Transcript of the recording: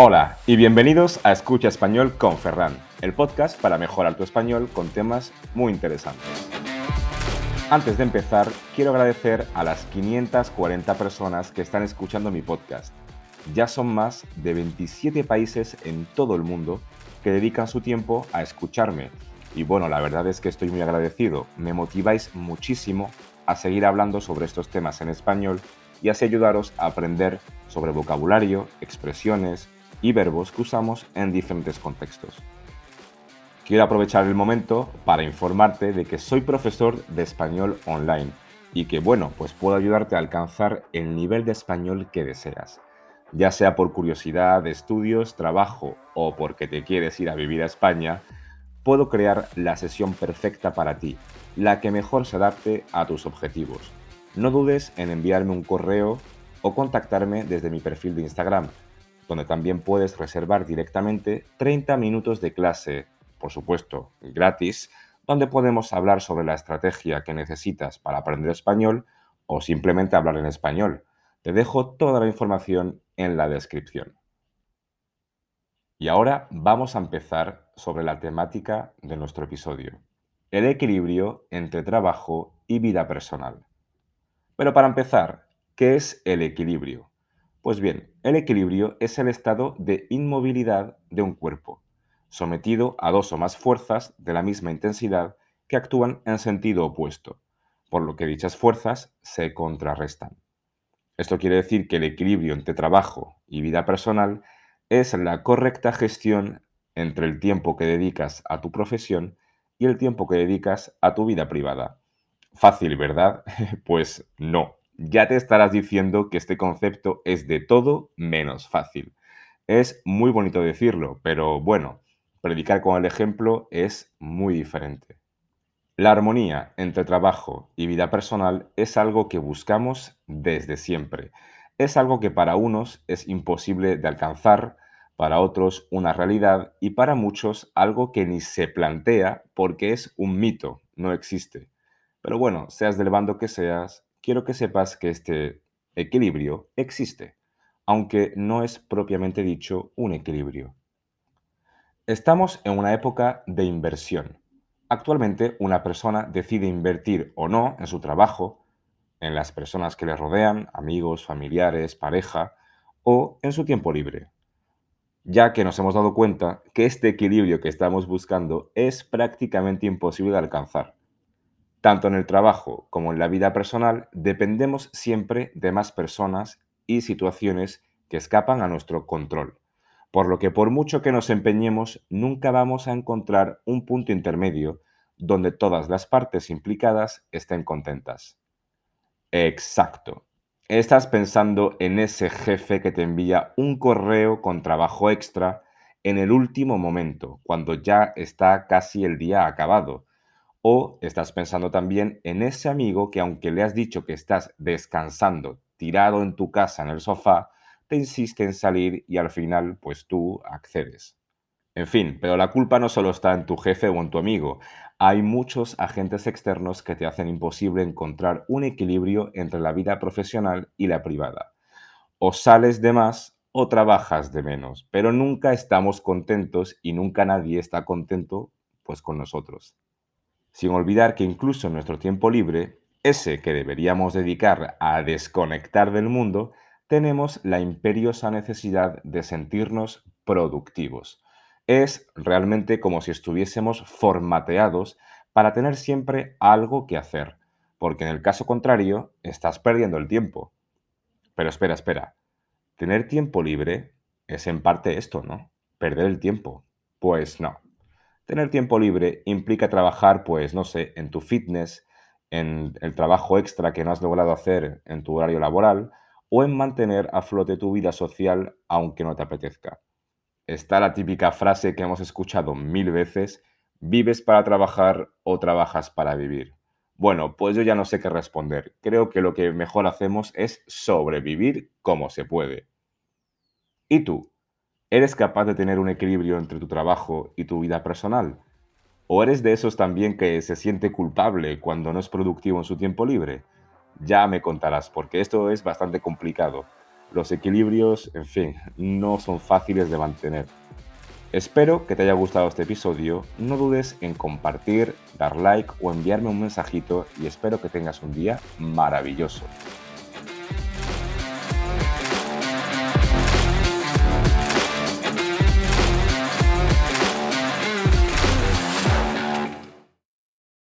Hola y bienvenidos a Escucha Español con Ferran, el podcast para mejorar tu español con temas muy interesantes. Antes de empezar, quiero agradecer a las 540 personas que están escuchando mi podcast. Ya son más de 27 países en todo el mundo que dedican su tiempo a escucharme. Y bueno, la verdad es que estoy muy agradecido. Me motiváis muchísimo a seguir hablando sobre estos temas en español y así ayudaros a aprender sobre vocabulario, expresiones, y verbos que usamos en diferentes contextos. Quiero aprovechar el momento para informarte de que soy profesor de español online y que bueno, pues puedo ayudarte a alcanzar el nivel de español que deseas. Ya sea por curiosidad, estudios, trabajo o porque te quieres ir a vivir a España, puedo crear la sesión perfecta para ti, la que mejor se adapte a tus objetivos. No dudes en enviarme un correo o contactarme desde mi perfil de Instagram donde también puedes reservar directamente 30 minutos de clase, por supuesto, gratis, donde podemos hablar sobre la estrategia que necesitas para aprender español o simplemente hablar en español. Te dejo toda la información en la descripción. Y ahora vamos a empezar sobre la temática de nuestro episodio, el equilibrio entre trabajo y vida personal. Pero para empezar, ¿qué es el equilibrio? Pues bien, el equilibrio es el estado de inmovilidad de un cuerpo, sometido a dos o más fuerzas de la misma intensidad que actúan en sentido opuesto, por lo que dichas fuerzas se contrarrestan. Esto quiere decir que el equilibrio entre trabajo y vida personal es la correcta gestión entre el tiempo que dedicas a tu profesión y el tiempo que dedicas a tu vida privada. Fácil, ¿verdad? pues no ya te estarás diciendo que este concepto es de todo menos fácil. Es muy bonito decirlo, pero bueno, predicar con el ejemplo es muy diferente. La armonía entre trabajo y vida personal es algo que buscamos desde siempre. Es algo que para unos es imposible de alcanzar, para otros una realidad y para muchos algo que ni se plantea porque es un mito, no existe. Pero bueno, seas del bando que seas, quiero que sepas que este equilibrio existe, aunque no es propiamente dicho un equilibrio. Estamos en una época de inversión. Actualmente una persona decide invertir o no en su trabajo, en las personas que le rodean, amigos, familiares, pareja, o en su tiempo libre, ya que nos hemos dado cuenta que este equilibrio que estamos buscando es prácticamente imposible de alcanzar. Tanto en el trabajo como en la vida personal dependemos siempre de más personas y situaciones que escapan a nuestro control, por lo que por mucho que nos empeñemos nunca vamos a encontrar un punto intermedio donde todas las partes implicadas estén contentas. Exacto. Estás pensando en ese jefe que te envía un correo con trabajo extra en el último momento, cuando ya está casi el día acabado o estás pensando también en ese amigo que aunque le has dicho que estás descansando, tirado en tu casa en el sofá, te insiste en salir y al final pues tú accedes. En fin, pero la culpa no solo está en tu jefe o en tu amigo. Hay muchos agentes externos que te hacen imposible encontrar un equilibrio entre la vida profesional y la privada. O sales de más o trabajas de menos, pero nunca estamos contentos y nunca nadie está contento pues con nosotros sin olvidar que incluso en nuestro tiempo libre, ese que deberíamos dedicar a desconectar del mundo, tenemos la imperiosa necesidad de sentirnos productivos. Es realmente como si estuviésemos formateados para tener siempre algo que hacer, porque en el caso contrario estás perdiendo el tiempo. Pero espera, espera. Tener tiempo libre es en parte esto, ¿no? Perder el tiempo. Pues no. Tener tiempo libre implica trabajar, pues, no sé, en tu fitness, en el trabajo extra que no has logrado hacer en tu horario laboral o en mantener a flote tu vida social aunque no te apetezca. Está la típica frase que hemos escuchado mil veces, ¿vives para trabajar o trabajas para vivir? Bueno, pues yo ya no sé qué responder. Creo que lo que mejor hacemos es sobrevivir como se puede. ¿Y tú? ¿Eres capaz de tener un equilibrio entre tu trabajo y tu vida personal? ¿O eres de esos también que se siente culpable cuando no es productivo en su tiempo libre? Ya me contarás, porque esto es bastante complicado. Los equilibrios, en fin, no son fáciles de mantener. Espero que te haya gustado este episodio, no dudes en compartir, dar like o enviarme un mensajito y espero que tengas un día maravilloso.